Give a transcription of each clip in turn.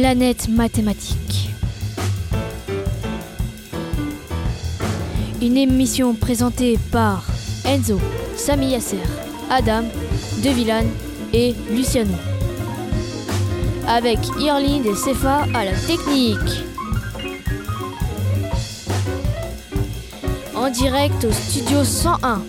Planète mathématique. Une émission présentée par Enzo, Sami Yasser, Adam, De et Luciano. Avec Irline et Sefa à la technique. En direct au studio 101.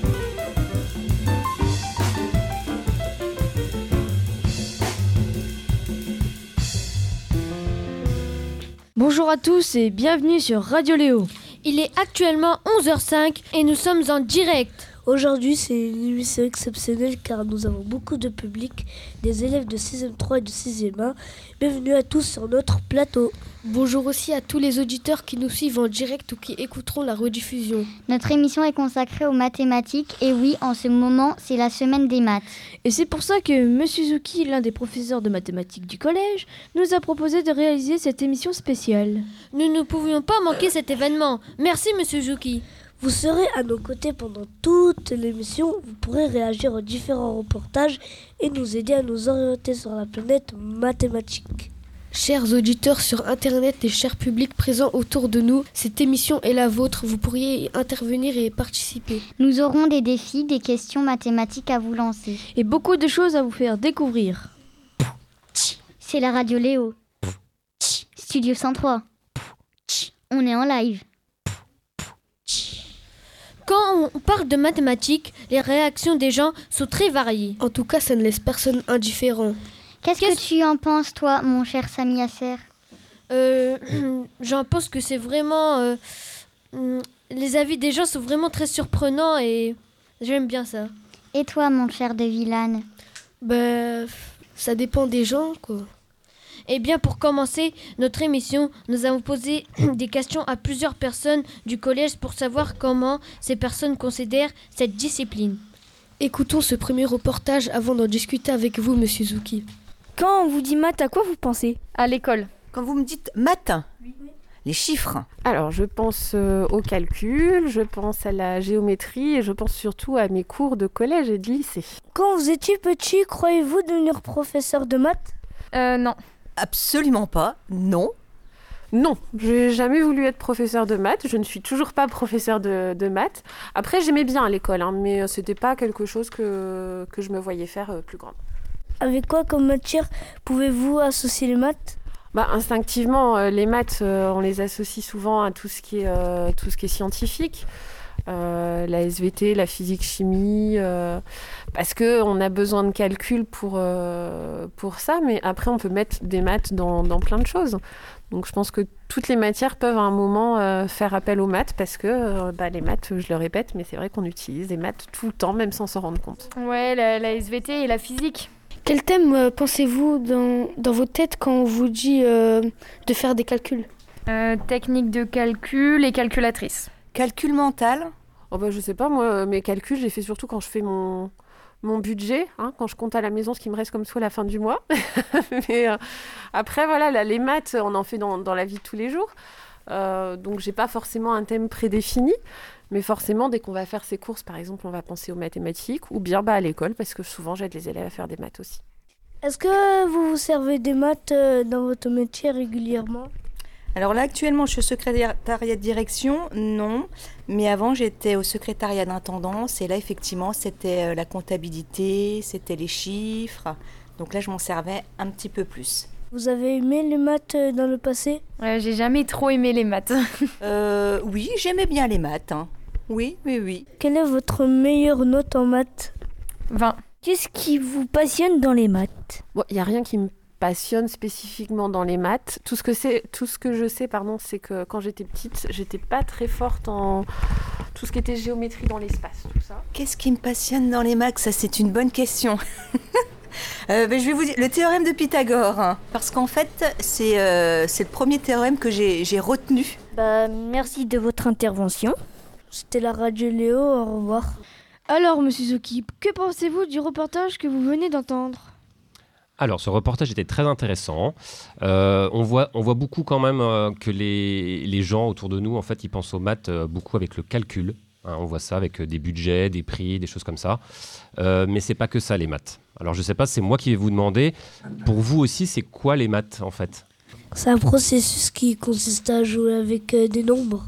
Bonjour à tous et bienvenue sur Radio Léo. Il est actuellement 11h05 et nous sommes en direct. Aujourd'hui, c'est une émission exceptionnelle car nous avons beaucoup de public, des élèves de 6e 3 et de 6e 1. Bienvenue à tous sur notre plateau. Bonjour aussi à tous les auditeurs qui nous suivent en direct ou qui écouteront la rediffusion. Notre émission est consacrée aux mathématiques et oui, en ce moment, c'est la semaine des maths. Et c'est pour ça que M. Zuki, l'un des professeurs de mathématiques du collège, nous a proposé de réaliser cette émission spéciale. Nous ne pouvions pas manquer cet événement. Merci M. Zuki. Vous serez à nos côtés pendant toute l'émission. Vous pourrez réagir aux différents reportages et nous aider à nous orienter sur la planète mathématique. Chers auditeurs sur Internet et chers publics présents autour de nous, cette émission est la vôtre. Vous pourriez intervenir et participer. Nous aurons des défis, des questions mathématiques à vous lancer. Et beaucoup de choses à vous faire découvrir. C'est la radio Léo. Studio 103. On est en live. Quand on parle de mathématiques, les réactions des gens sont très variées. En tout cas, ça ne laisse personne indifférent. Qu'est-ce que tu en penses, toi, mon cher Sami Asser euh, J'en pense que c'est vraiment. Euh, mm, les avis des gens sont vraiment très surprenants et j'aime bien ça. Et toi, mon cher De Villane Ben, ça dépend des gens, quoi. Eh bien, pour commencer notre émission, nous avons posé des questions à plusieurs personnes du collège pour savoir comment ces personnes considèrent cette discipline. Écoutons ce premier reportage avant d'en discuter avec vous, monsieur Zuki. Quand on vous dit maths, à quoi vous pensez À l'école. Quand vous me dites maths, les chiffres. Alors, je pense euh, au calcul, je pense à la géométrie et je pense surtout à mes cours de collège et de lycée. Quand vous étiez petit, croyez-vous devenir professeur de maths? Euh, non. Absolument pas, non. Non, j'ai jamais voulu être professeur de maths. Je ne suis toujours pas professeur de, de maths. Après, j'aimais bien à l'école, hein, mais c'était pas quelque chose que, que je me voyais faire euh, plus grande. Avec quoi comme matière pouvez-vous associer les maths? Bah, instinctivement, euh, les maths, euh, on les associe souvent à tout ce qui est, euh, tout ce qui est scientifique. la SVT, la physique-chimie, parce qu'on a besoin de calcul pour, pour ça, mais après on peut mettre des maths dans, dans, plein de choses. Donc je pense que toutes les matières peuvent à un moment faire appel aux maths, parce que bah, les maths, je le répète, mais c'est vrai qu'on utilise des maths tout le temps, même sans s'en rendre compte. Ouais, la, la SVT et la physique. Quel thème euh, pensez-vous dans, dans votre tête quand on vous dit euh, de faire des calculs? Euh, Technique de calcul et calculatrice. Calcul mental? Oh bah, Je sais pas, moi, mes calculs, j'ai fait surtout quand je fais mon, mon budget, hein, quand je compte à la maison ce qui me reste comme sous à la fin du mois. Mais après, voilà, les maths, on en fait dans, dans la vie de tous les jours. donc, j'ai pas forcément un thème prédéfini. Mais forcément, dès qu'on va faire ses courses, par exemple, on va penser aux mathématiques ou bien bah, à l'école, parce que souvent j'aide les élèves à faire des maths aussi. Est-ce que vous vous servez des maths euh, dans votre métier régulièrement? Alors là, actuellement, je suis au secrétariat de direction, non. Mais avant, j'étais au secrétariat d'intendance. Et là, effectivement, c'était euh, la comptabilité, c'était les chiffres. Donc là, je m'en servais un petit peu plus. Vous avez aimé les maths euh, dans le passé? J'ai jamais trop aimé les maths. euh, oui, j'aimais bien les maths. Hein. Oui, oui, oui. Quelle est votre meilleure note en maths 20. Qu'est-ce qui vous passionne dans les maths Il bon, n'y a rien qui me passionne spécifiquement dans les maths. Tout ce que, c'est, tout ce que je sais, pardon, c'est que quand j'étais petite, j'étais pas très forte en tout ce qui était géométrie dans l'espace, tout ça. Qu'est-ce qui me passionne dans les maths? Ça, c'est une bonne question. Euh, ben, je vais vous dire le théorème de Pythagore, hein, parce qu'en fait, c'est euh, le premier théorème que j'ai retenu. Bah, merci de votre intervention. C'était la radio Léo, au revoir. Alors, monsieur Zuki, que pensez-vous du reportage que vous venez d'entendre? Alors, ce reportage était très intéressant. Euh, on, voit, on voit beaucoup quand même euh, que les, les, gens autour de nous, en fait, ils pensent aux maths euh, beaucoup avec le calcul. Hein, on voit ça avec des budgets, des prix, des choses comme ça. mais c'est pas que ça, les maths. Alors, je sais pas, c'est moi qui vais vous demander, pour vous aussi, c'est quoi les maths, en fait? C'est un processus qui consiste à jouer avec euh, des nombres.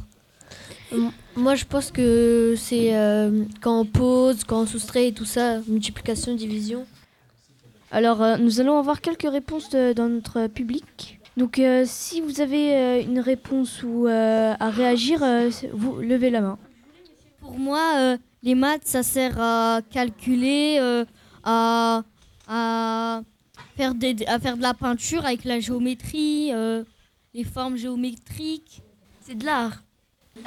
Moi, je pense que c'est euh, quand on pose, quand on soustrait et tout ça, multiplication, division. Alors, euh, nous allons avoir quelques réponses dans notre public. Donc, si vous avez une réponse ou à réagir, vous levez la main. Pour moi, les maths, ça sert à calculer, à, à, faire à faire de la peinture avec la géométrie, les formes géométriques. C'est de l'art.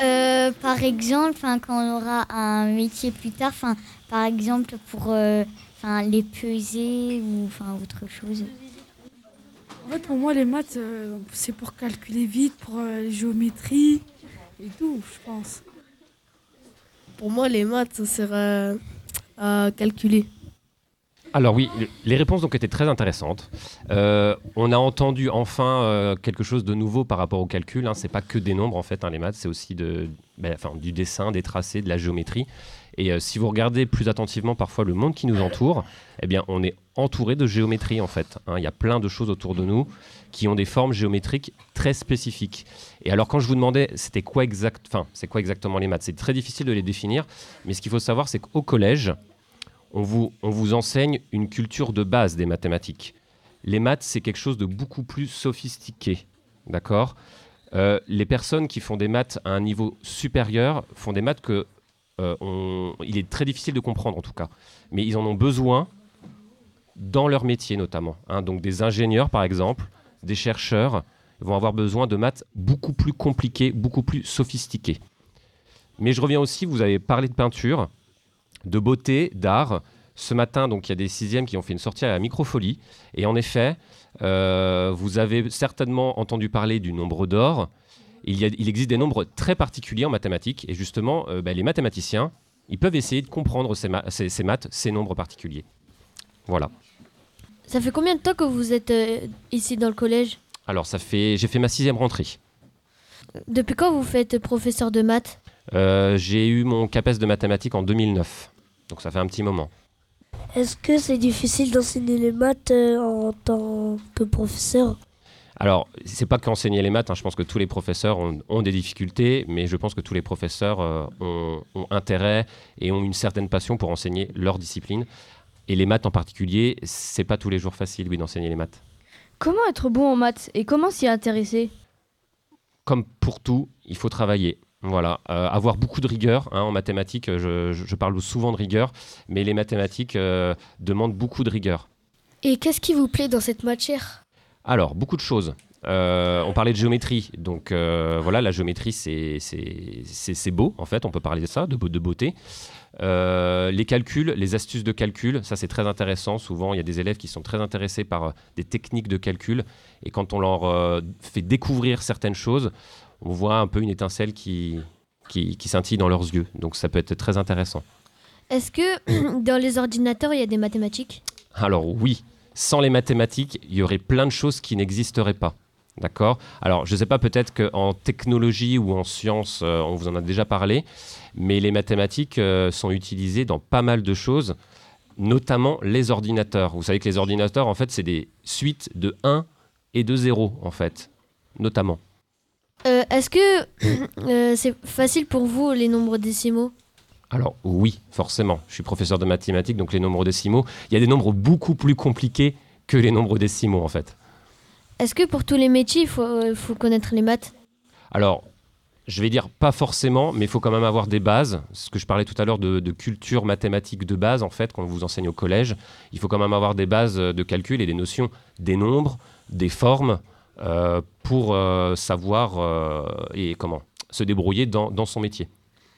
Euh, par exemple, quand on aura un métier plus tard, par exemple pour euh, les peser ou autre chose. En fait, pour moi, les maths, euh, c'est pour calculer vite, pour les géométries et tout, je pense. Pour moi, les maths, ça sert à calculer. Alors oui, les réponses ont été très intéressantes. Euh, on a entendu enfin euh, quelque chose de nouveau par rapport au calcul. Hein. C'est pas que des nombres en fait, hein, les maths, c'est aussi de, ben, du dessin, des tracés, de la géométrie. Et euh, si vous regardez plus attentivement parfois le monde qui nous entoure, eh bien on est entouré de géométrie en fait. Hein. Il y a plein de choses autour de nous qui ont des formes géométriques très spécifiques. Et alors quand je vous demandais c'était quoi exact, enfin c'est quoi exactement les maths, c'est très difficile de les définir. Mais ce qu'il faut savoir c'est qu'au collège on vous, on vous enseigne une culture de base des mathématiques. Les maths, c'est quelque chose de beaucoup plus sophistiqué. D'accord? Euh, Les personnes qui font des maths à un niveau supérieur font des maths que euh, il est très difficile de comprendre en tout cas. Mais ils en ont besoin dans leur métier notamment. Hein. Donc des ingénieurs par exemple, des chercheurs vont avoir besoin de maths beaucoup plus compliquées, beaucoup plus sophistiquées. Mais je reviens aussi, vous avez parlé de peinture de beauté, d'art. Ce matin, donc, il y a des sixièmes qui ont fait une sortie à la microfolie. Et en effet, euh, vous avez certainement entendu parler du nombre d'or. Il, il, existe des nombres très particuliers en mathématiques. Et justement, euh, ben, les mathématiciens, ils peuvent essayer de comprendre ces, maths, ces nombres particuliers. Voilà. Ça fait combien de temps que vous êtes euh, ici dans le collège? Alors, ça fait, j'ai fait ma sixième rentrée. Depuis quand vous faites professeur de maths? J'ai eu mon CAPES de mathématiques en 2009. Donc ça fait un petit moment. Est-ce que c'est difficile d'enseigner les maths euh, en tant que professeur? Alors, c'est pas qu'enseigner les maths, hein. je pense que tous les professeurs ont, des difficultés, mais je pense que tous les professeurs euh, ont, intérêt et ont une certaine passion pour enseigner leur discipline. Et les maths en particulier, c'est pas tous les jours facile, oui, d'enseigner les maths. Comment être bon en maths et comment s'y intéresser? Comme pour tout, il faut travailler. Voilà, euh, avoir beaucoup de rigueur hein, en mathématiques, je, parle souvent de rigueur, mais les mathématiques euh, demandent beaucoup de rigueur. Et qu'est-ce qui vous plaît dans cette matière? Alors, beaucoup de choses. Euh, on parlait de géométrie, donc voilà, la géométrie c'est beau en fait, on peut parler de ça, de, de beauté. les calculs, les astuces de calcul, ça c'est très intéressant. Souvent, il y a des élèves qui sont très intéressés par des techniques de calcul, et quand on leur fait découvrir certaines choses, on voit un peu une étincelle qui, qui, scintille dans leurs yeux. Donc ça peut être très intéressant. Est-ce que dans les ordinateurs, il y a des mathématiques? Alors oui, sans les mathématiques, il y aurait plein de choses qui n'existeraient pas. D'accord? Alors, je ne sais pas, peut-être qu'en technologie ou en sciences, euh, on vous en a déjà parlé, mais les mathématiques euh, sont utilisées dans pas mal de choses, notamment les ordinateurs. Vous savez que les ordinateurs, en fait, c'est des suites de 1 et de 0, en fait, notamment. Euh, est-ce que euh, c'est facile pour vous les nombres décimaux? Alors oui, forcément. Je suis professeur de mathématiques, donc les nombres décimaux, il y a des nombres beaucoup plus compliqués que les nombres décimaux en fait. Est-ce que pour tous les métiers, il faut, euh, connaître les maths? Alors, je vais dire pas forcément, mais il faut quand même avoir des bases. Ce que je parlais tout à l'heure de, de, culture mathématique de base, en fait, quand on vous enseigne au collège, il faut quand même avoir des bases de calcul et des notions des nombres, des formes, pour euh, savoir euh, et comment se débrouiller dans, dans, son métier.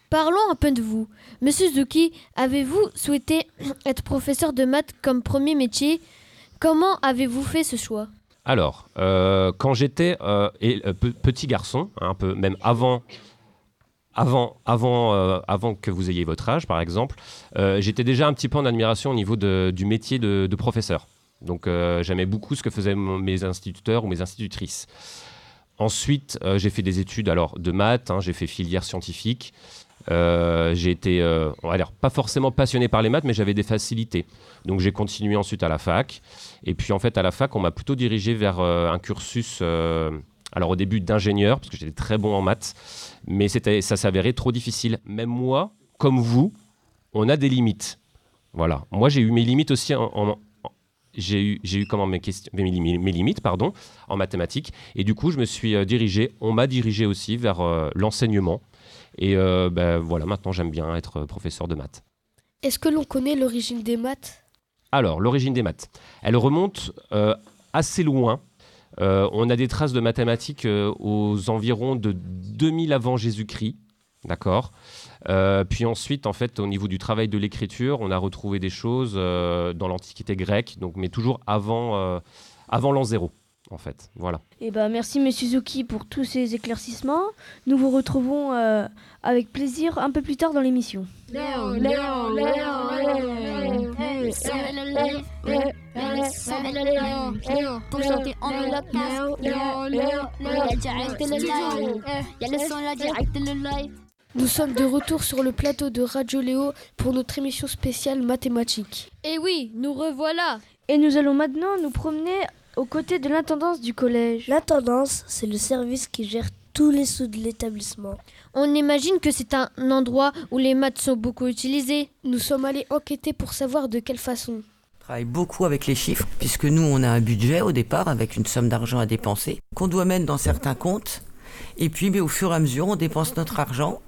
Parlons un peu de vous. Monsieur Zuki, avez-vous souhaité être professeur de maths comme premier métier? Comment avez-vous fait ce choix? Alors, quand j'étais petit garçon, un peu même avant avant, avant, avant que vous ayez votre âge, par exemple, j'étais déjà un petit peu en admiration au niveau de, du métier de, de professeur. Donc euh, j'aimais beaucoup ce que faisaient mes instituteurs ou mes institutrices. Ensuite, euh, j'ai fait des études alors de maths, hein, j'ai fait filière scientifique. Euh, j'ai été, dire, pas forcément passionné par les maths, mais j'avais des facilités. Donc j'ai continué ensuite à la fac. Et puis en fait, à la fac, on m'a plutôt dirigé vers un cursus, alors au début d'ingénieur, parce que j'étais très bon en maths, mais ça s'avérait trop difficile. Même moi, comme vous, on a des limites. Voilà. Moi, j'ai eu mes limites aussi en- en- j'ai eu, j'ai eu comment mes, questions, mes, mes- mes limites pardon, en mathématiques. Et du coup, je me suis euh, dirigé, on m'a dirigé aussi vers euh, l'enseignement. Et euh, ben, voilà, maintenant, j'aime bien être professeur de maths. Est-ce que l'on connaît l'origine des maths? Alors, l'origine des maths. Elle remonte assez loin. Euh, on a des traces de mathématiques euh, aux environs de 2000 avant Jésus-Christ. D'accord? Euh, Puis ensuite, en fait, au niveau du travail de l'écriture, on a retrouvé des choses euh, dans l'Antiquité grecque, donc, mais toujours avant, euh, avant l'an zéro, en fait. Voilà. Eh ben, merci Monsieur Zuki pour tous ces éclaircissements. Nous vous retrouvons euh, avec plaisir un peu plus tard dans l'émission. On. Nous sommes de retour sur le plateau de Radio Léo pour notre émission spéciale mathématiques. Et oui, nous revoilà. Et nous allons maintenant nous promener aux côtés de l'intendance du collège. L'intendance, c'est le service qui gère tous les sous de l'établissement. On imagine que c'est un endroit où les maths sont beaucoup utilisées. Nous sommes allés enquêter pour savoir de quelle façon. travaille beaucoup avec les chiffres, puisque nous, on a un budget au départ avec une somme d'argent à dépenser, qu'on doit mettre dans certains comptes. Et puis, mais au fur et à mesure, on dépense notre argent.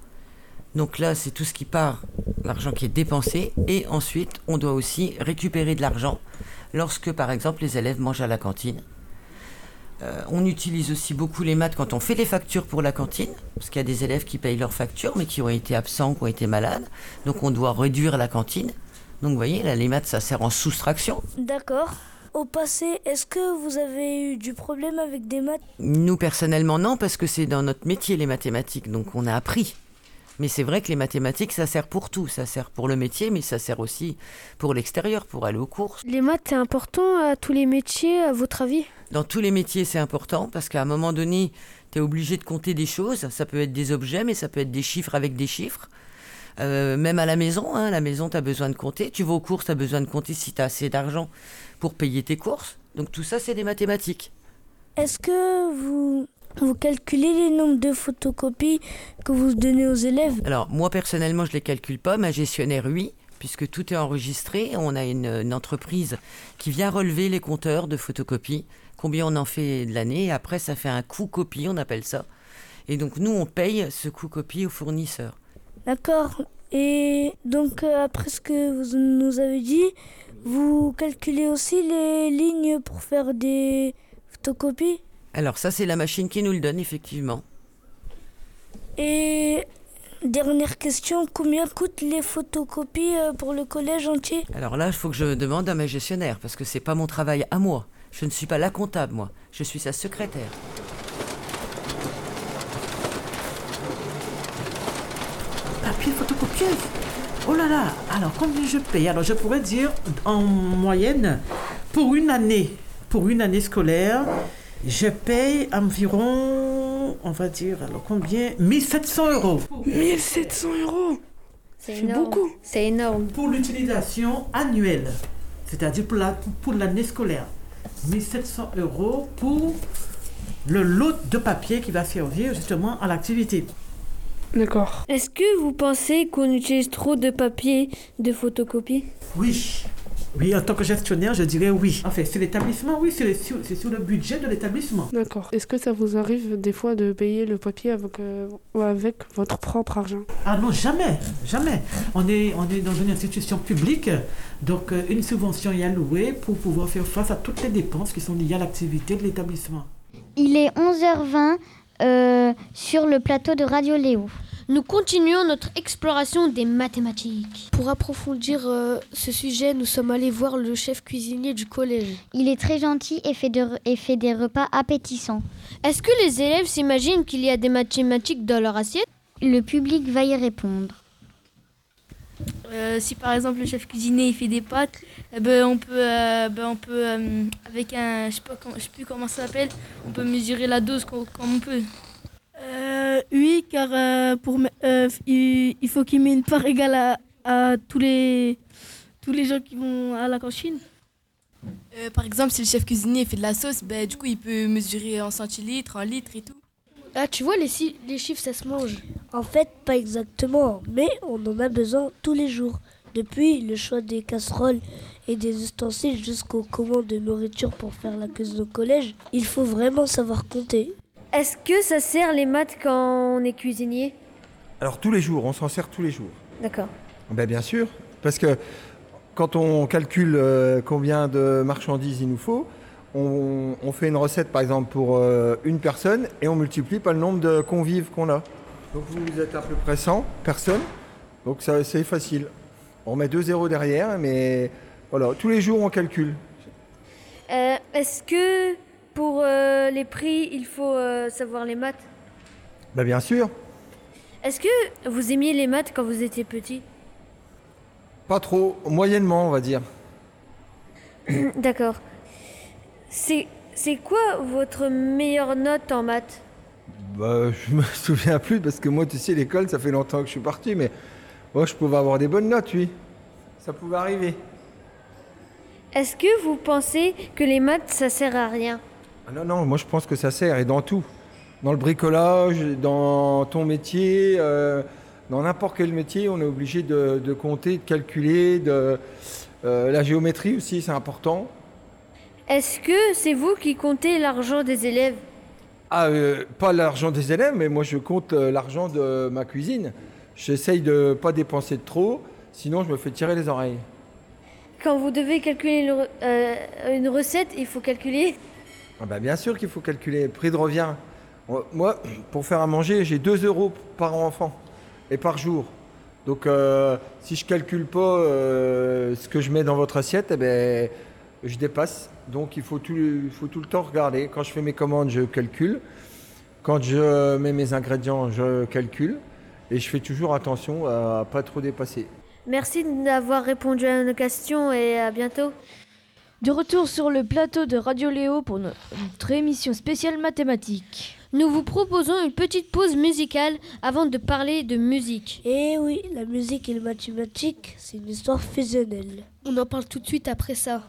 Donc là, c'est tout ce qui part, l'argent qui est dépensé. Et ensuite, on doit aussi récupérer de l'argent lorsque, par exemple, les élèves mangent à la cantine. Euh, on utilise aussi beaucoup les maths quand on fait les factures pour la cantine, parce qu'il y a des élèves qui payent leurs factures, mais qui ont été absents, qui ont été malades. Donc on doit réduire la cantine. Donc vous voyez, là, les maths, ça sert en soustraction. D'accord. Au passé, est-ce que vous avez eu du problème avec des maths? Nous, personnellement, non, parce que c'est dans notre métier, les mathématiques, donc on a appris. Mais c'est vrai que les mathématiques, ça sert pour tout. Ça sert pour le métier, mais ça sert aussi pour l'extérieur, pour aller aux courses. Les maths, c'est important à tous les métiers, à votre avis? Dans tous les métiers, c'est important, parce qu'à un moment donné, tu es obligé de compter des choses. Ça peut être des objets, mais ça peut être des chiffres avec des chiffres. Euh, même à la maison, hein, à la maison, tu as besoin de compter. Tu vas aux courses, tu as besoin de compter si tu as assez d'argent pour payer tes courses. Donc tout ça, c'est des mathématiques. Est-ce que vous, vous calculez les nombres de photocopies que vous donnez aux élèves? Alors, moi personnellement, je ne les calcule pas. Ma gestionnaire, oui, puisque tout est enregistré. On a une, une entreprise qui vient relever les compteurs de photocopies, combien on en fait de l'année. Et après, ça fait un coût copie, on appelle ça. Et donc, nous, on paye ce coût copie au fournisseur. D'accord. Et donc, euh, après ce que vous nous avez dit, vous calculez aussi les lignes pour faire des photocopies? Alors, ça, c'est la machine qui nous le donne, effectivement. Et dernière question, combien coûtent les photocopies euh, pour le collège entier? Alors là, il faut que je demande à ma gestionnaire, parce que c'est pas mon travail à moi. Je ne suis pas la comptable, moi. Je suis sa secrétaire. Papier photocopieuse? Oh là là Alors, combien je paye? Alors, je pourrais dire, en moyenne, pour une année, pour une année scolaire, je paye environ, on va dire, alors combien? 1700 euros. 1700 euros C'est beaucoup. C'est énorme. Pour l'utilisation annuelle, c'est-à-dire pour la- pour l'année scolaire. 1700 euros pour le lot de papier qui va servir justement à l'activité. D'accord. Est-ce que vous pensez qu'on utilise trop de papier de photocopie? Oui. Oui, en tant que gestionnaire, je dirais oui. Enfin, c'est l'établissement, oui, c'est sur, le budget de l'établissement. D'accord. Est-ce que ça vous arrive des fois de payer le papier avec, euh, ou avec votre propre argent? Ah non, jamais, jamais. On est, on est dans une institution publique, donc euh, une subvention est allouée pour pouvoir faire face à toutes les dépenses qui sont liées à l'activité de l'établissement. Il est 11h20 euh, sur le plateau de Radio Léo. Nous continuons notre exploration des mathématiques. Pour approfondir euh, ce sujet, nous sommes allés voir le chef cuisinier du collège. Il est très gentil et fait, de- et fait des repas appétissants. Est-ce que les élèves s'imaginent qu'il y a des mathématiques dans leur assiette? Le public va y répondre. Euh, si par exemple le chef cuisinier il fait des pâtes, eh ben, on peut, euh, ben, on peut euh, avec un, je sais pas, comment- je sais plus comment ça s'appelle, on peut mesurer la dose co- comme on peut. Euh, oui, car euh, pour, euh, il, il faut qu'il met une part égale à, à tous, les, tous les gens qui vont à la cantine. Euh, par exemple, si le chef cuisinier fait de la sauce, ben, du coup, il peut mesurer en centilitres, en litres et tout. Ah, tu vois, les, les chiffres, ça se mange. En fait, pas exactement, mais on en a besoin tous les jours. Depuis le choix des casseroles et des ustensiles jusqu'aux commandes de nourriture pour faire la cuisine au collège, il faut vraiment savoir compter. Est-ce que ça sert les maths quand on est cuisinier? Alors tous les jours, on s'en sert tous les jours. D'accord. Ben, bien sûr, parce que quand on calcule euh, combien de marchandises il nous faut, on, on fait une recette par exemple pour euh, une personne et on multiplie par le nombre de convives qu'on a. Donc vous êtes à peu près 100 personnes, donc ça, c'est facile. On met deux zéros derrière, mais voilà, tous les jours on calcule. Euh, Est-ce que pour euh, les prix, il faut euh, savoir les maths Ben, bien sûr, Est-ce que vous aimiez les maths quand vous étiez petit? Pas trop, moyennement on va dire. D'accord. C'est c'est quoi votre meilleure note en maths? Bah, je me souviens plus parce que moi, tu sais, l'école, ça fait longtemps que je suis parti, mais moi, je pouvais avoir des bonnes notes, oui. Ça pouvait arriver. Est-ce que vous pensez que les maths, ça sert à rien? Ah non, non, moi, je pense que ça sert, et dans tout. Dans le bricolage, dans ton métier, euh, dans n'importe quel métier, on est obligé de, de compter, de calculer, de, euh, la géométrie aussi, c'est important. Est-ce que c'est vous qui comptez l'argent des élèves? Ah, euh, pas l'argent des élèves, mais moi, je compte l'argent de ma cuisine. J'essaye de pas dépenser de trop, sinon je me fais tirer les oreilles. Quand vous devez calculer euh, une recette, il faut calculer. Ah bah bien sûr qu'il faut calculer le prix de revient. Moi- pour faire à manger, j'ai 2 euros par enfant et par jour. Donc, euh, si je calcule pas euh, ce que je mets dans votre assiette, eh ben, je dépasse. Donc, il faut tout, il faut tout le temps regarder. Quand je fais mes commandes, je calcule. Quand je mets mes ingrédients, je calcule. Et je fais toujours attention à pas trop dépasser. Merci d'avoir répondu à nos questions et à bientôt. De retour sur le plateau de Radio Léo pour notre émission spéciale mathématiques. Nous vous proposons une petite pause musicale avant de parler de musique. Et oui, la musique et les mathématiques, c'est une histoire fusionnelle. On en parle tout de suite après ça.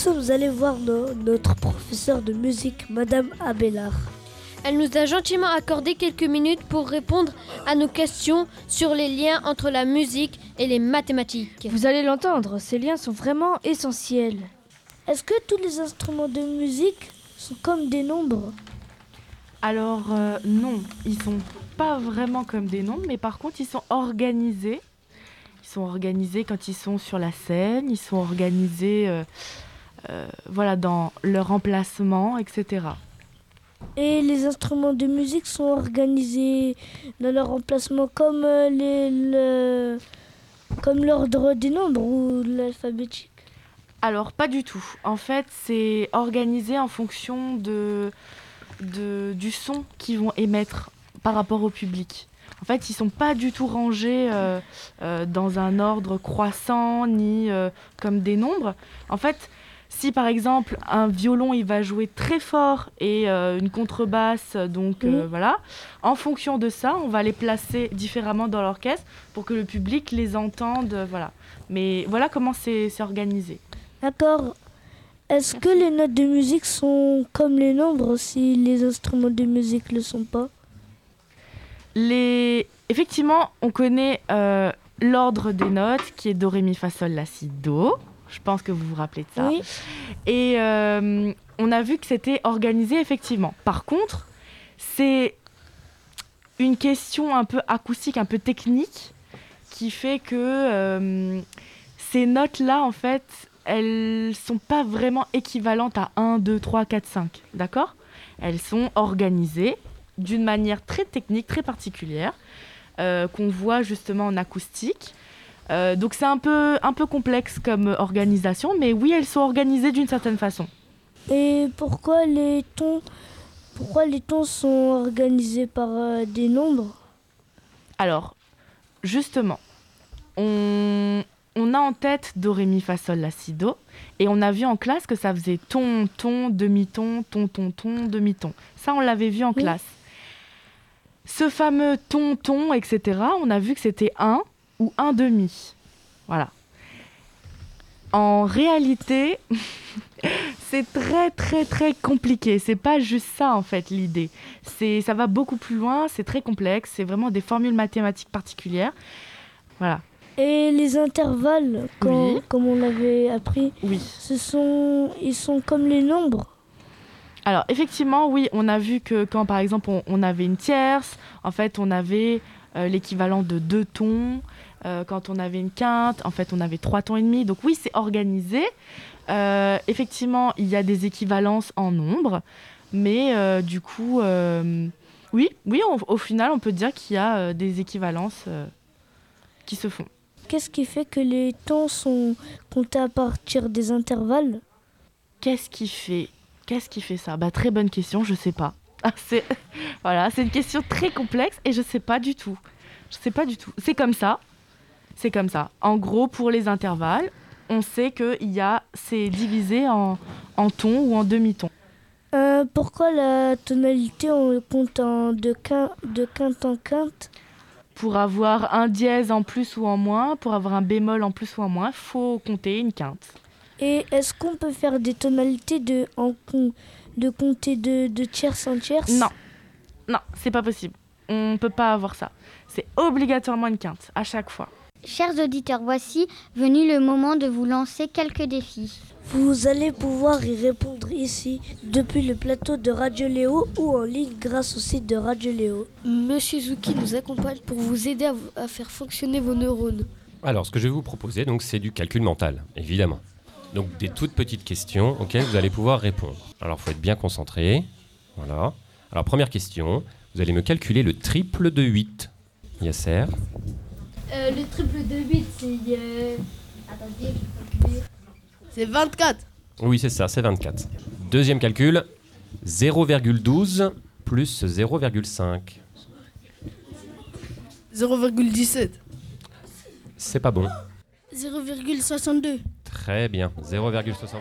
Sommes allés voir no- notre professeur de musique, Madame Abélard. Elle nous a gentiment accordé quelques minutes pour répondre à nos questions sur les liens entre la musique et les mathématiques. Vous allez l'entendre, ces liens sont vraiment essentiels. Est-ce que tous les instruments de musique sont comme des nombres? Alors euh, non, ils sont pas vraiment comme des nombres, mais par contre ils sont organisés. Ils sont organisés quand ils sont sur la scène, ils sont organisés euh, voilà, dans leur emplacement, etc. Et les instruments de musique sont organisés dans leur emplacement comme euh, les, le- comme l'ordre des nombres ou l'alphabétique? Alors pas du tout. En fait, c'est organisé en fonction de, de- du son qu'ils vont émettre par rapport au public. En fait, ils sont pas du tout rangés euh, euh, dans un ordre croissant ni euh, comme des nombres. En fait, Si par exemple un violon il va jouer très fort et euh, une contrebasse, donc euh, voilà, en fonction de ça, on va les placer différemment dans l'orchestre pour que le public les entende, voilà. Mais voilà comment c'est c'est organisé. D'accord. Est-ce que les notes de musique sont comme les nombres si les instruments de musique ne le sont pas? Les... Effectivement, on connaît euh, l'ordre des notes qui est Do, Ré, Mi, Fa, Sol, La, Si, Do. Je pense que vous vous rappelez de ça. Oui. Et euh, on a vu que c'était organisé effectivement. Par contre, c'est une question un peu acoustique, un peu technique, qui fait que euh, ces notes-là, en fait, elles sont pas vraiment équivalentes à 1, 2, 3, 4, 5. D'accord? Elles sont organisées d'une manière très technique, très particulière, euh, qu'on voit justement en acoustique. Euh, donc c'est un peu, un peu complexe comme organisation, mais oui, elles sont organisées d'une certaine façon. Et pourquoi les tons, pourquoi les tons sont organisés par euh, des nombres? Alors, justement, on, on a en tête Do, Ré, Mi, Fa, Sol, La, Si, Do, et on a vu en classe que ça faisait ton, ton, demi-ton, ton, ton, ton, demi-ton. Ça, on l'avait vu en Oui. classe. Ce fameux ton, ton, etc., on a vu que c'était un ou un demi. Voilà. En réalité, c'est très très très compliqué. C'est pas juste ça en fait l'idée. C'est ça va beaucoup plus loin. C'est très complexe. C'est vraiment des formules mathématiques particulières. Voilà. Et les intervalles, quand- Oui. comme on l'avait appris, Oui. ce sont, ils sont comme les nombres. Alors effectivement, oui, on a vu que quand par exemple on, on avait une tierce, en fait on avait euh, l'équivalent de deux tons. Euh, quand on avait une quinte, en fait on avait trois tons et demi. Donc oui, c'est organisé. Euh, effectivement, il y a des équivalences en nombre, mais euh, du coup, oui, oui, on- au final, on peut dire qu'il y a des équivalences qui se font. Qu'est-ce qui fait que les tons sont comptés à partir des intervalles? Qu'est-ce qui fait Qu'est-ce qui fait ça? Bah très bonne question, je sais pas. Ah, c'est voilà, c'est une question très complexe et je sais pas du tout. Je sais pas du tout. C'est comme ça. C'est comme ça. En gros, pour les intervalles, on sait que c'est divisé en en tons ou en demi-tons. Euh, Pourquoi la tonalité on compte en de, quin- de quinte en quinte? Pour avoir un dièse en plus ou en moins, pour avoir un bémol en plus ou en moins, faut compter une quinte. Et est-ce qu'on peut faire des tonalités de, en, de compter de, de tierce en tierce Non, non, c'est pas possible. On peut pas avoir ça. C'est obligatoirement une quinte à chaque fois. Chers auditeurs, voici venu le moment de vous lancer quelques défis. Vous allez pouvoir y répondre ici, depuis le plateau de Radio Léo ou en ligne grâce au site de Radio Léo. Monsieur Zuki nous accompagne pour vous aider à, à faire fonctionner vos neurones. Alors, ce que je vais vous proposer, donc, c'est du calcul mental, évidemment. Donc, des toutes petites questions auxquelles vous allez pouvoir répondre. Alors, il faut être bien concentré. Voilà. Alors, première question, vous allez me calculer le triple de 8. Yasser. Euh, le triple de 8, c'est. euh, Attendez, je vais calculer. C'est 24. Oui, c'est ça, c'est 24. Deuxième calcul, 0,12 plus 0,5. 0,17. C'est pas bon. 0,62. Très bien, 0,62.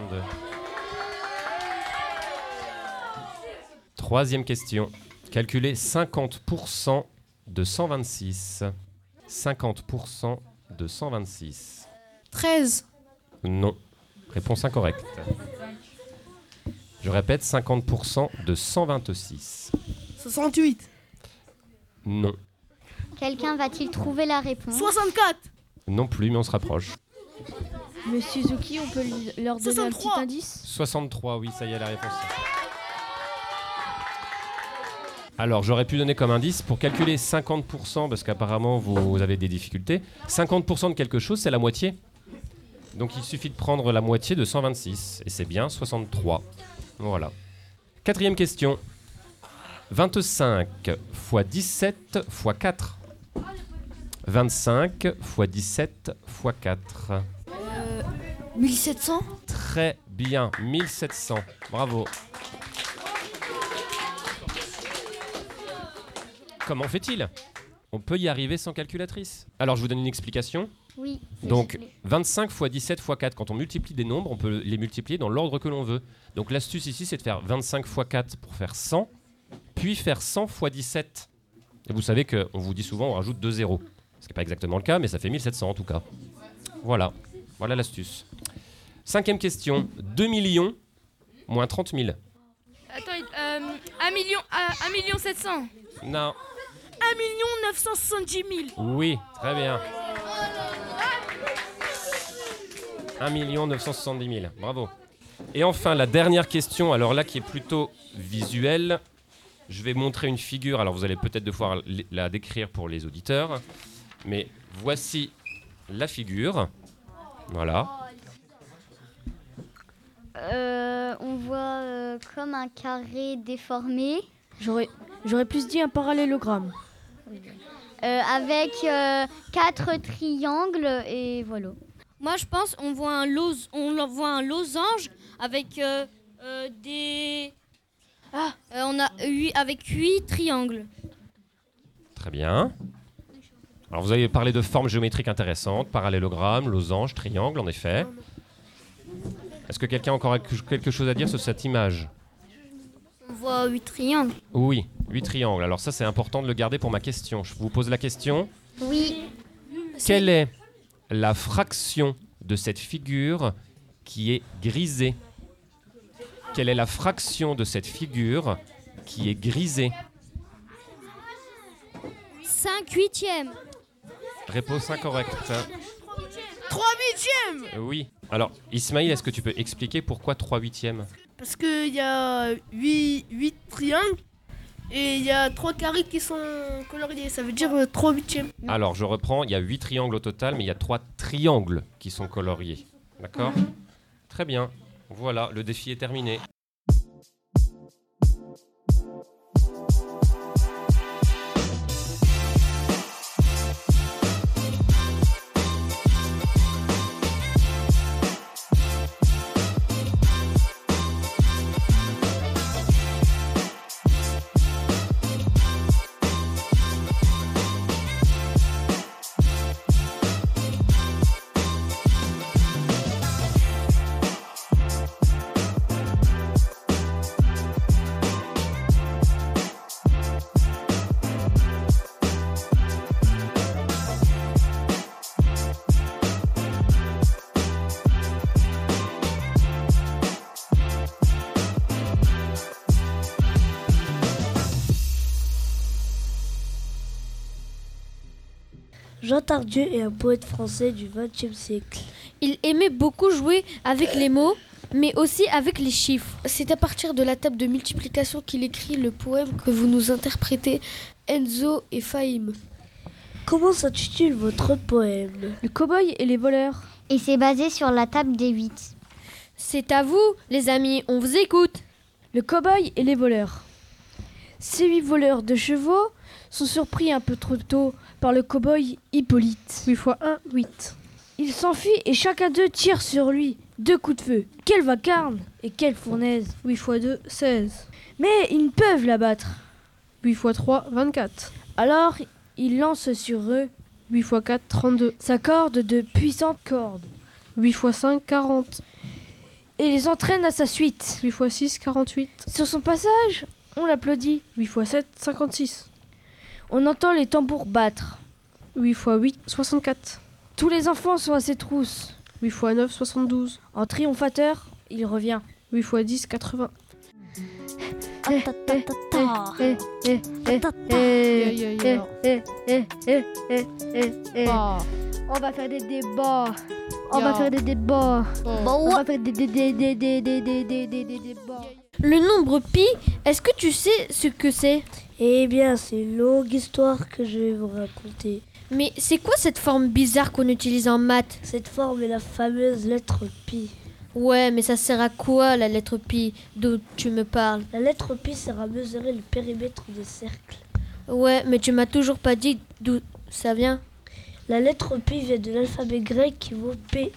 Troisième question. Calculez 50% de 126. 50% de 126. 13. Non. Réponse incorrecte. Je répète, 50% de 126. 68. Non. Quelqu'un va-t-il trouver la réponse? 64. Non plus, mais on se rapproche. Monsieur Zuki, on peut lui- leur donner un petit 63. indice? 63, oui, ça y est, la réponse. Alors, j'aurais pu donner comme indice pour calculer 50%, parce qu'apparemment vous avez des difficultés. 50% de quelque chose, c'est la moitié. Donc, il suffit de prendre la moitié de 126, et c'est bien 63. Voilà. Quatrième question. 25 fois 17 fois 4. 25 fois 17 fois 4. 1700. Très bien, 1700. Bravo. Comment fait-il On peut y arriver sans calculatrice. Alors je vous donne une explication. Oui. Donc 25 fois 17 fois 4, quand on multiplie des nombres, on peut les multiplier dans l'ordre que l'on veut. Donc l'astuce ici, c'est de faire 25 fois 4 pour faire 100, puis faire 100 fois 17. Et vous savez qu'on vous dit souvent on rajoute 2 zéros. Ce qui n'est pas exactement le cas, mais ça fait 1700 en tout cas. Voilà, voilà l'astuce. Cinquième question, 2 millions moins 30 000. Attends, euh, 1 million, euh, 1 million 700. Non, 1 million 970 000. oui, très bien. 1 970 000, bravo. Et enfin, la dernière question, alors là qui est plutôt visuelle. Je vais montrer une figure, alors vous allez peut-être devoir la décrire pour les auditeurs. Mais voici la figure. Voilà. Euh, on voit euh, comme un carré déformé. J'aurais, j'aurais plus dit un parallélogramme. Euh, avec euh, quatre triangles et voilà. Moi, je pense on voit un, los- on voit un losange avec euh, euh, des. Ah, euh, on a huit, avec huit triangles. Très bien. Alors vous avez parlé de formes géométriques intéressantes, parallélogramme, losange, triangle, en effet. Est-ce que quelqu'un a encore quelque chose à dire sur cette image? On voit huit triangles. Oui, 8 triangles. Alors ça c'est important de le garder pour ma question. Je vous pose la question. Oui. Quelle est la fraction de cette figure qui est grisée? Quelle est la fraction de cette figure qui est grisée? 5 huitièmes. Réponse incorrecte. 3 huitièmes. Oui. Alors, Ismaïl, est-ce que tu peux expliquer pourquoi 3 huitièmes? Parce qu'il y a 8, triangles et il y a 3 carrés qui sont coloriés. Ça veut dire 3 huitièmes. Alors, je reprends, il y a 8 triangles au total, mais il y a 3 triangles qui sont coloriés. D'accord? Très bien. Voilà, le défi est terminé. Jean Tardieu est un poète français du XXe siècle. Il aimait beaucoup jouer avec les mots, mais aussi avec les chiffres. C'est à partir de la table de multiplication qu'il écrit le poème que vous nous interprétez, Enzo et Fahim. Comment s'intitule votre poème? Le cow-boy et les voleurs. Et c'est basé sur la table des 8. C'est à vous, les amis, on vous écoute. Le cow-boy et les voleurs. Ces huit voleurs de chevaux sont surpris un peu trop tôt par le cow-boy Hippolyte. 8 fois 1, 8. Il s'enfuit et chacun d'eux tire sur lui. Deux coups de feu. Quelle vacarme et quelle fournaise. 8 fois 2, 16. Mais ils ne peuvent l'abattre. 8 fois 3, 24. Alors il lance sur eux 8 fois 4, 32. sa corde de puissantes cordes 8 fois 5, 40. et les entraîne à sa suite. 8 fois 6, 48. Sur son passage, on l'applaudit. 8 fois 7, 56. On entend les tambours battre. 8 x 8, 64. Tous les enfants sont à ses trousses. 8 x 9, 72. En triomphateur, il revient. 8 x 10, 80. On va faire des débats. On va faire des débats. On va faire des débats. Le nombre pi, est-ce que tu sais ce que c'est? Eh bien, c'est une longue histoire que je vais vous raconter. Mais c'est quoi cette forme bizarre qu'on utilise en maths? Cette forme est la fameuse lettre pi. Ouais, mais ça sert à quoi la lettre pi? Dont tu me parles? La lettre pi sert à mesurer le périmètre des cercles. Ouais, mais tu m'as toujours pas dit d'où ça vient. La lettre pi vient de l'alphabet grec qui vaut P.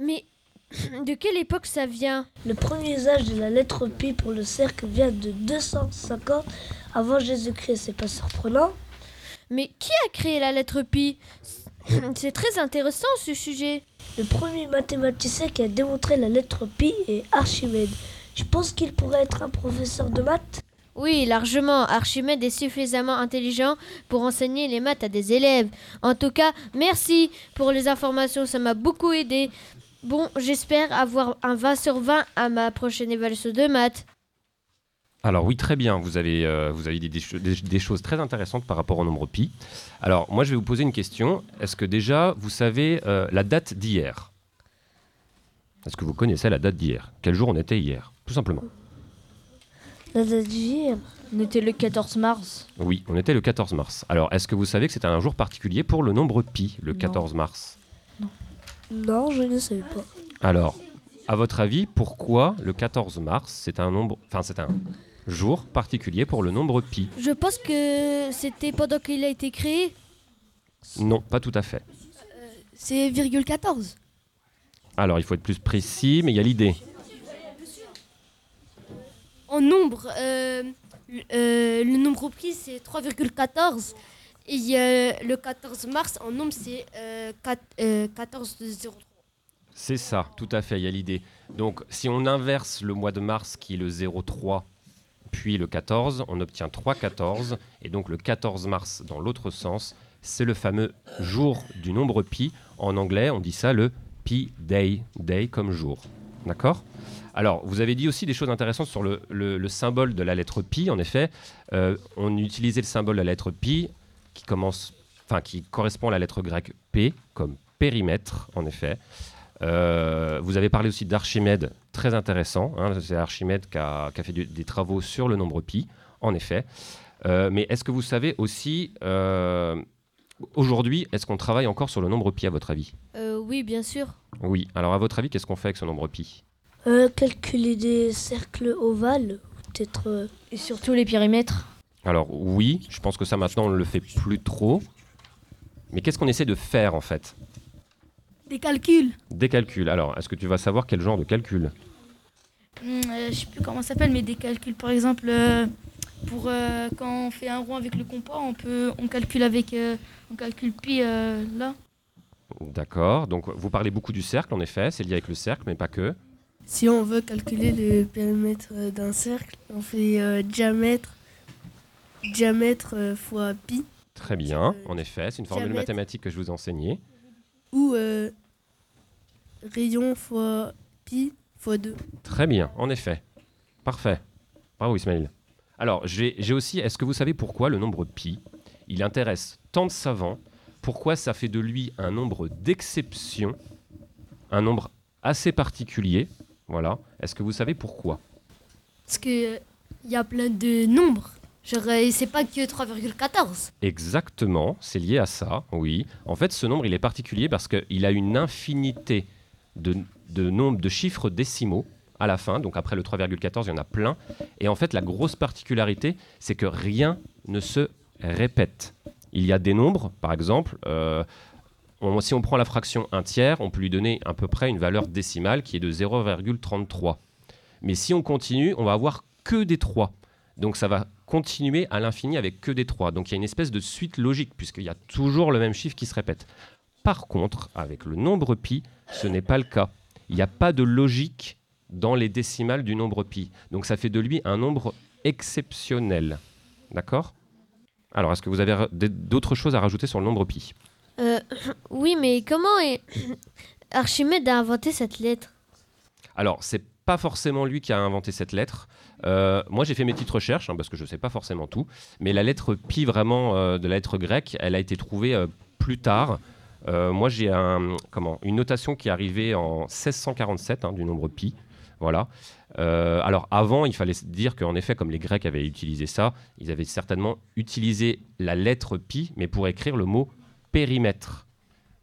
Mais de quelle époque ça vient? Le premier usage de la lettre pi pour le cercle vient de 250 avant Jésus-Christ. C'est pas surprenant Mais qui a créé la lettre pi? C'est très intéressant ce sujet. Le premier mathématicien qui a démontré la lettre pi est Archimède. Je pense qu'il pourrait être un professeur de maths? Oui, largement. Archimède est suffisamment intelligent pour enseigner les maths à des élèves. En tout cas, merci pour les informations, ça m'a beaucoup aidé. Bon, j'espère avoir un 20 sur 20 à ma prochaine évaluation de maths. Alors oui, très bien, vous avez, euh, vous avez dit des, cho- des- des choses très intéressantes par rapport au nombre pi. Alors moi, je vais vous poser une question. Est-ce que déjà, vous savez euh, la date d'hier? Est-ce que vous connaissez la date d'hier? Quel jour on était hier? Tout simplement. La date d'hier? On était le 14 mars. Oui, on était le 14 mars. Alors, est-ce que vous savez que c'était un jour particulier pour le nombre pi, le 14 mars? Non, je ne savais pas. Alors, à votre avis, pourquoi le 14 mars, c'est un nombre, enfin c'est un jour particulier pour le nombre pi? Je pense que c'était pendant qu'il a été créé. Non, pas tout à fait. C'est virgule 14. Alors, il faut être plus précis, mais il y a l'idée. En nombre, euh, le- euh, le nombre pi c'est 3,14. Et euh, le 14 mars, en nombre, c'est euh, quat- euh, 14,03. C'est ça, tout à fait, il y a l'idée. Donc, si on inverse le mois de mars, qui est le 03, puis le 14, on obtient 3,14. Et donc, le 14 mars, dans l'autre sens, c'est le fameux jour du nombre pi. En anglais, on dit ça le pi day, day comme jour. D'accord? Alors, vous avez dit aussi des choses intéressantes sur le symbole de la lettre pi. En effet, euh, on utilisait le symbole de la lettre pi qui commence, enfin qui correspond à la lettre grecque P comme périmètre, en effet. Euh, vous avez parlé aussi d'Archimède, très intéressant. hein, c'est Archimède qui a, qui a fait du- des travaux sur le nombre pi, en effet. Euh, mais est-ce que vous savez aussi, euh, aujourd'hui, est-ce qu'on travaille encore sur le nombre pi à votre avis? Euh, oui, bien sûr. Oui. Alors à votre avis, qu'est-ce qu'on fait avec ce nombre pi? Euh, calculer des cercles ovales, peut-être. euh, Et surtout les périmètres. Alors oui, je pense que ça maintenant on ne le fait plus trop. Mais qu'est-ce qu'on essaie de faire en fait? Des calculs. Des calculs. Alors, est-ce que tu vas savoir quel genre de calcul? Hum, euh, je sais plus comment ça s'appelle, mais des calculs, par exemple, euh, pour euh, quand on fait un rond avec le compas, on peut, on calcule avec, euh, on calcule pi euh, là. D'accord. Donc vous parlez beaucoup du cercle, en effet. C'est lié avec le cercle, mais pas que. Si on veut calculer le périmètre d'un cercle, on fait euh, diamètre, diamètre euh, fois pi, Très bien. En effet, c'est une formule diamètre. mathématique que je vous ai enseignée. ou euh, rayon fois pi fois 2. Très bien, en effet. Parfait. Bravo Ismaël. Alors, j'ai aussi, est-ce que vous savez pourquoi le nombre pi, il intéresse tant de savants Pourquoi ça fait de lui un nombre d'exception Un nombre assez particulier Voilà. Est-ce que vous savez pourquoi? Parce que euh, il y a plein de nombres. C'est pas que 3,14. Exactement, c'est lié à ça, oui. En fait, ce nombre, il est particulier parce qu'il a une infinité de, nombres de chiffres décimaux à la fin. Donc après le 3,14, il y en a plein. Et en fait, la grosse particularité, c'est que rien ne se répète. Il y a des nombres, par exemple, euh, si on prend la fraction 1 tiers, on peut lui donner à peu près une valeur décimale qui est de 0,33. Mais si on continue, on va avoir que des 3. Donc ça va continuer à l'infini avec que des 3. Donc il y a une espèce de suite logique, puisqu'il y a toujours le même chiffre qui se répète. Par contre, avec le nombre pi, ce n'est pas le cas. Il n'y a pas de logique dans les décimales du nombre pi. Donc ça fait de lui un nombre exceptionnel. D'accord? Alors, est-ce que vous avez d'autres choses à rajouter sur le nombre pi? Euh, oui, mais comment est... Archimède a inventé cette lettre? Alors, c'est pas forcément lui qui a inventé cette lettre. Euh, moi, j'ai fait mes petites recherches, hein, parce que je ne sais pas forcément tout. Mais la lettre pi, vraiment, euh, de la lettre grecque, elle a été trouvée euh, plus tard. Moi, j'ai un, comment, une notation qui est arrivée en 1647 hein, du nombre pi. Voilà. Alors, avant, il fallait dire qu'en effet, comme les Grecs avaient utilisé ça, ils avaient certainement utilisé la lettre pi, mais pour écrire le mot périmètre.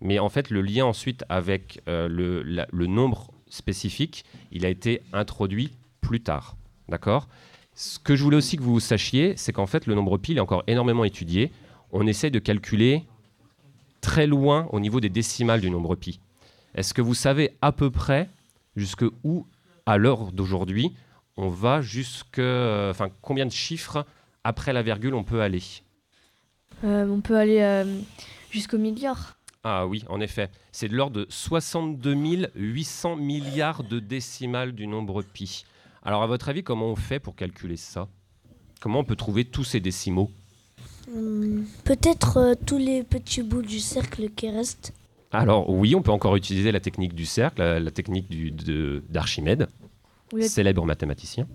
Mais en fait, le lien ensuite avec le, le nombre spécifique, il a été introduit plus tard. D'accord? Ce que je voulais aussi que vous sachiez, c'est qu'en fait, le nombre pi est encore énormément étudié. On essaie de calculer très loin au niveau des décimales du nombre pi. Est-ce que vous savez à peu près jusque où, à l'heure d'aujourd'hui, on va jusque. Enfin, combien de chiffres après la virgule on peut aller? Euh, on peut aller euh, jusqu'au milliard. Ah oui, en effet. C'est de l'ordre de 62 800 milliards de décimales du nombre pi. Alors, à votre avis, comment on fait pour calculer ça? Comment on peut trouver tous ces décimaux? Hum, Peut-être euh, tous les petits bouts du cercle qui restent. Alors, oui, on peut encore utiliser la technique du cercle, la, la technique d'Archimède, Oui. célèbre mathématicien.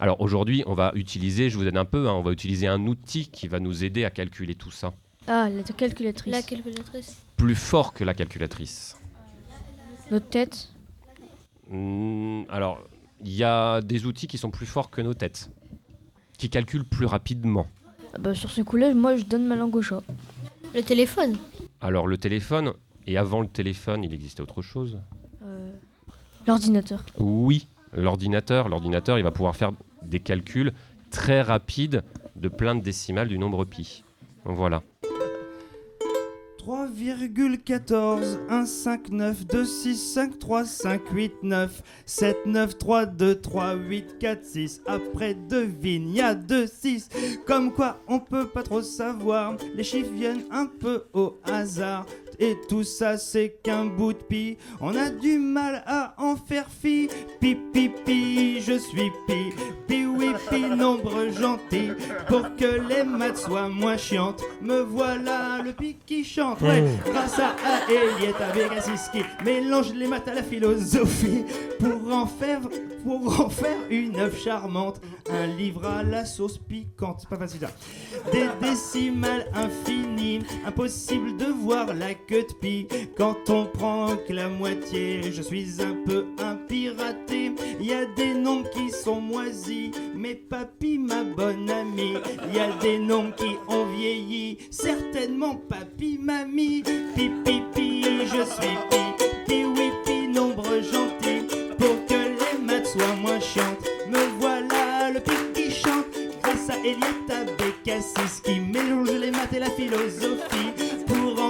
Alors, aujourd'hui, on va utiliser, je vous aide un peu, hein, on va utiliser un outil qui va nous aider à calculer tout ça. Ah, la calculatrice. La calculatrice. Plus fort que la calculatrice. Notre tête. Hmm, alors, il y a des outils qui sont plus forts que nos têtes, qui calculent plus rapidement. Ah bah, sur ce coup-là, moi, je donne ma langue au chat. Le téléphone? Alors, le téléphone, et avant le téléphone, il existait autre chose? Euh, L'ordinateur. Oui, l'ordinateur. L'ordinateur, il va pouvoir faire des calculs très rapides de plein de décimales du nombre pi. Voilà. 3,14 1 5 9 2 6 5 3 5 8 9 7 9 3 2 3 8 4 6 après devine y a 2 6 comme quoi on peut pas trop savoir. Les chiffres viennent un peu au hasard et tout ça c'est qu'un bout de pi. On a du mal à en faire fi. Pi pi pi je suis pi. Pi oui pi nombre gentil. Pour que les maths soient moins chiantes. Me voilà le pi qui chante. Ouais Oh. grâce à Assis qui mélange les maths à la philosophie. Pour en faire pour en faire une œuvre charmante. Un livre à la sauce piquante. Pas facile ça. Des décimales infinies. Impossible de voir la quand on prend que la moitié je suis un peu un piraté. Y a des nombres qui sont moisis mais papy ma bonne amie. Y a des nombres qui ont vieilli certainement papy mamie. Pi pi je suis pi pi oui pi nombre gentil. Pour que les maths soient moins chiantes me voilà le pi qui chante. Grâce à Elietta Bécassis qui mélange les maths et la philosophie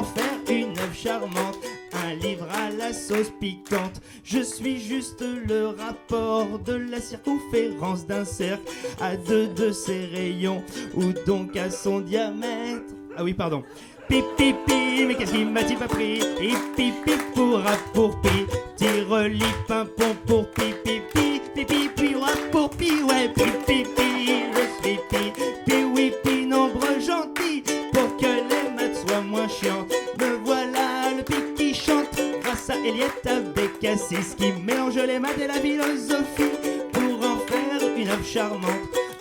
faire une œuvre charmante un livre à la sauce piquante. Je suis juste le rapport de la circonférence d'un cercle à deux de ses rayons ou donc à son diamètre. Ah oui, pardon. Pi pi pi, mais qu'est-ce qui m'a-t-il pas pris? Pi pi pi pour rap pour pi, pimpon pour pi pi pi, pi pi pour pi, ouais pi pi pi, je suis pi grâce à Elietta Bécassis qui mélange les maths et la philosophie pour en faire une œuvre charmante.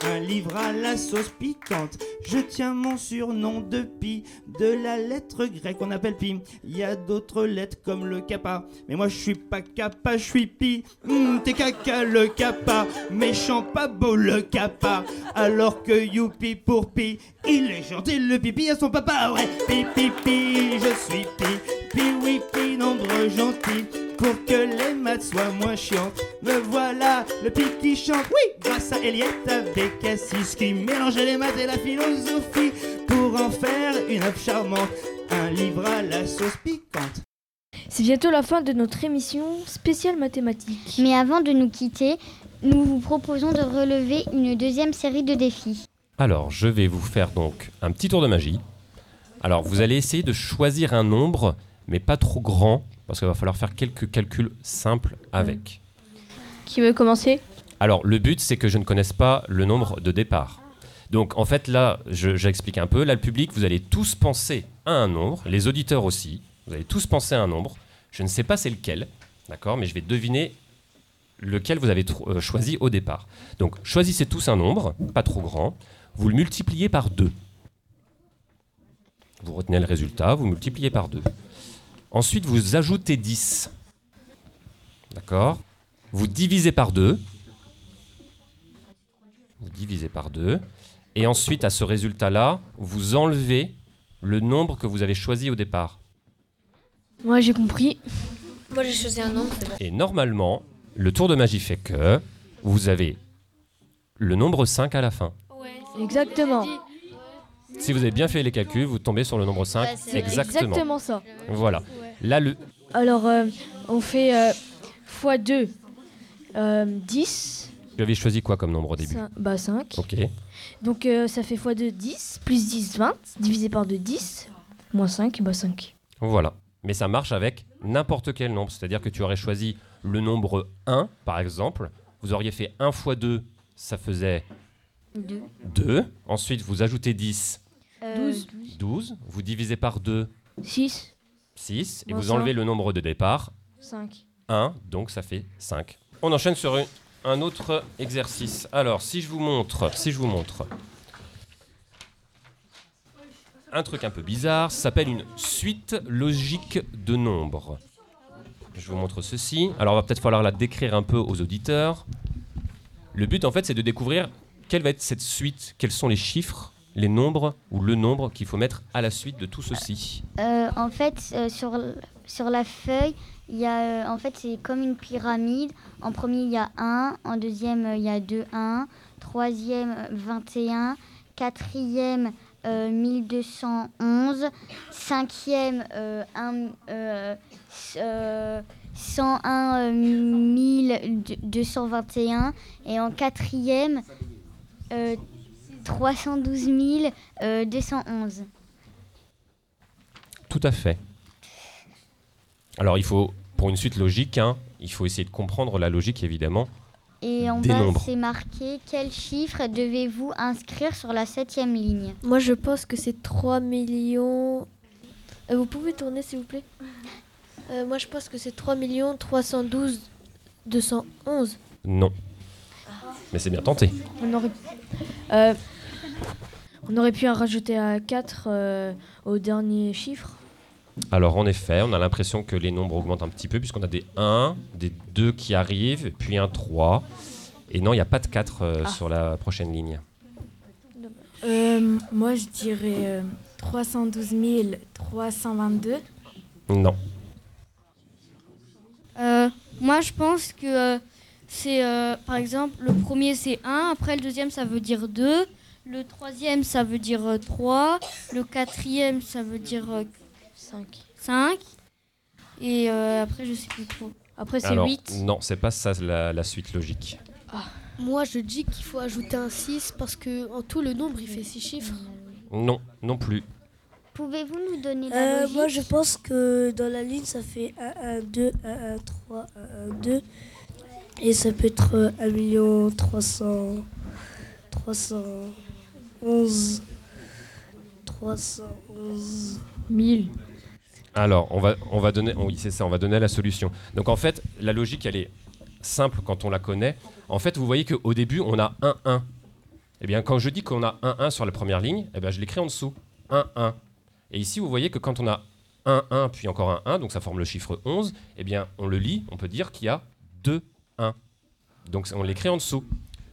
Un livre à la sauce piquante. Je tiens mon surnom de pi, de la lettre grecque qu'on appelle pi. Il y a d'autres lettres comme le kappa. Mais moi je suis pas kappa, je suis pi. Hum, T'es caca le kappa. Méchant pas beau le kappa. Alors que youpi pour pi. Il est gentil le pipi à son papa. Ouais, pi pi pi, je suis pi. Pi oui pi, nombre gentil. Pour que les maths soient moins chiantes. Me voilà le pi qui chante. Oui, grâce à Elietta Bécassis qui mélangeait les maths et la philosophie pour en faire une œuvre charmante. Un livre à la sauce piquante. C'est bientôt la fin de notre émission spéciale mathématiques. Mais avant de nous quitter, nous vous proposons de relever une deuxième série de défis. Alors, je vais vous faire donc un petit tour de magie. Alors, vous allez essayer de choisir un nombre, mais pas trop grand, parce qu'il va falloir faire quelques calculs simples avec. Qui veut commencer? Alors, le but, c'est que je ne connaisse pas le nombre de départ. Donc, en fait, là, je- j'explique un peu. Là, le public, vous allez tous penser à un nombre, les auditeurs aussi. Vous allez tous penser à un nombre. Je ne sais pas c'est lequel, d'accord, mais je vais deviner lequel vous avez euh, choisi au départ. Donc, choisissez tous un nombre, pas trop grand. Vous le multipliez par 2. Vous retenez le résultat, vous multipliez par 2. Ensuite, vous ajoutez 10. D'accord Vous divisez par 2. Vous divisez par 2. Et ensuite, à ce résultat-là, vous enlevez le nombre que vous avez choisi au départ. Moi, j'ai compris. Moi, j'ai choisi un nombre. Et normalement, le tour de magie fait que vous avez le nombre 5 à la fin. Exactement. Si vous avez bien fait les calculs, vous tombez sur le nombre 5. Ouais, c'est exactement. exactement ça. Voilà. Là, le, Alors, euh, on fait euh, x2, euh, 10. Tu avais choisi quoi comme nombre au début Cin- bah 5. Ok. Donc euh, ça fait x2, 10. Plus 10, 20. Divisé par 2, 10. Moins 5, bah 5. Voilà. Mais ça marche avec n'importe quel nombre. C'est-à-dire que tu aurais choisi le nombre 1, par exemple. Vous auriez fait 1 fois 2, ça faisait 2. 2. Ensuite, vous ajoutez 10, Euh, 12. 12. Vous divisez par 2, 6. 6. Et Moins vous cinq. enlevez le nombre de départ, 5. 1. Donc ça fait 5. On enchaîne sur une- un autre exercice. Alors, si je vous montre, si je vous montre un truc un peu bizarre, ça s'appelle une suite logique de nombres. Je vous montre ceci. Alors, il va peut-être falloir la décrire un peu aux auditeurs. Le but, en fait, c'est de découvrir quelle va être cette suite, quels sont les chiffres, les nombres ou le nombre qu'il faut mettre à la suite de tout ceci. Euh, en fait, euh, sur, sur la feuille, il y a, euh, en fait, c'est comme une pyramide. En premier, il y a 1. En deuxième, euh, il y a 2, 1. Troisième, euh, 21. Quatrième, euh, 1211. Cinquième, euh, un- euh, s- euh, 101 euh, 1221. Et en quatrième, euh, 312 euh, 211. Tout à fait. Alors, il faut, pour une suite logique, hein, il faut essayer de comprendre la logique, évidemment. Et en Des bas, c'est marqué quel chiffre devez-vous inscrire sur la septième ligne Moi, je pense que c'est 3 millions. Euh, vous pouvez tourner, s'il vous plaît Euh, Moi, je pense que c'est 3 millions 312 211. Non. Mais c'est bien tenté. On aurait, euh, on aurait pu en rajouter à 4 euh, au dernier chiffre. Alors, en effet, on a l'impression que les nombres augmentent un petit peu, puisqu'on a des 1, des 2 qui arrivent, puis un 3. Et non, il n'y a pas de 4 euh, Ah. sur la prochaine ligne. Euh, moi, je dirais euh, 312 322. Non. Euh, moi, je pense que euh, c'est, euh, par exemple, le premier c'est 1, après le deuxième ça veut dire 2, le troisième ça veut dire 3, le quatrième ça veut dire 5. 5. Et euh, après, je sais plus trop. Après, c'est Alors, 8. non, c'est pas ça la, la suite logique. Moi, je dis qu'il faut ajouter un 6 parce que en tout, le nombre, il fait 6 chiffres. Non, non plus. Pouvez-vous nous donner la Euh, logique moi, je pense que dans la ligne, ça fait 1, 1, 2, 1, 1, 3, 1, 1, 2. Et ça peut être euh, 1 million 300, 311, 311 1000. Alors, on va, on va donner, oui, c'est ça, on va donner la solution. Donc, en fait, la logique, elle est simple quand on la connaît. En fait, vous voyez qu'au début, on a 1, 1. Eh bien, quand je dis qu'on a 1, 1 sur la première ligne, eh bien, je l'écris en dessous. 1, 1. Et ici, vous voyez que quand on a 1, 1, puis encore un 1, donc ça forme le chiffre 11, eh bien, on le lit, on peut dire qu'il y a 2, 1. Donc, on l'écrit en dessous.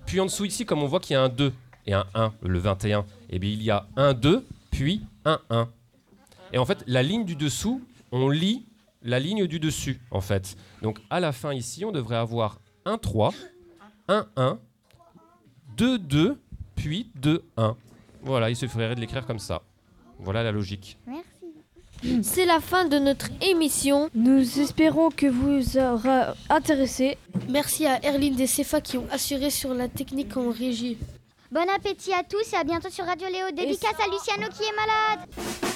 Puis en dessous, ici, comme on voit qu'il y a un 2 et un 1, le 21, eh bien, il y a un 2, puis un 1. Et en fait, la ligne du dessous, on lit la ligne du dessus, en fait. Donc, à la fin, ici, on devrait avoir un 3, un 1, 2, 2, puis 2, 1. Voilà, il suffirait de l'écrire comme ça. Voilà la logique. C'est la fin de notre émission. Nous espérons que vous aura intéressé. Merci à Erline et Cefa qui ont assuré sur la technique en régie. Bon appétit à tous et à bientôt sur Radio Léo. Dédicace à Luciano qui est malade.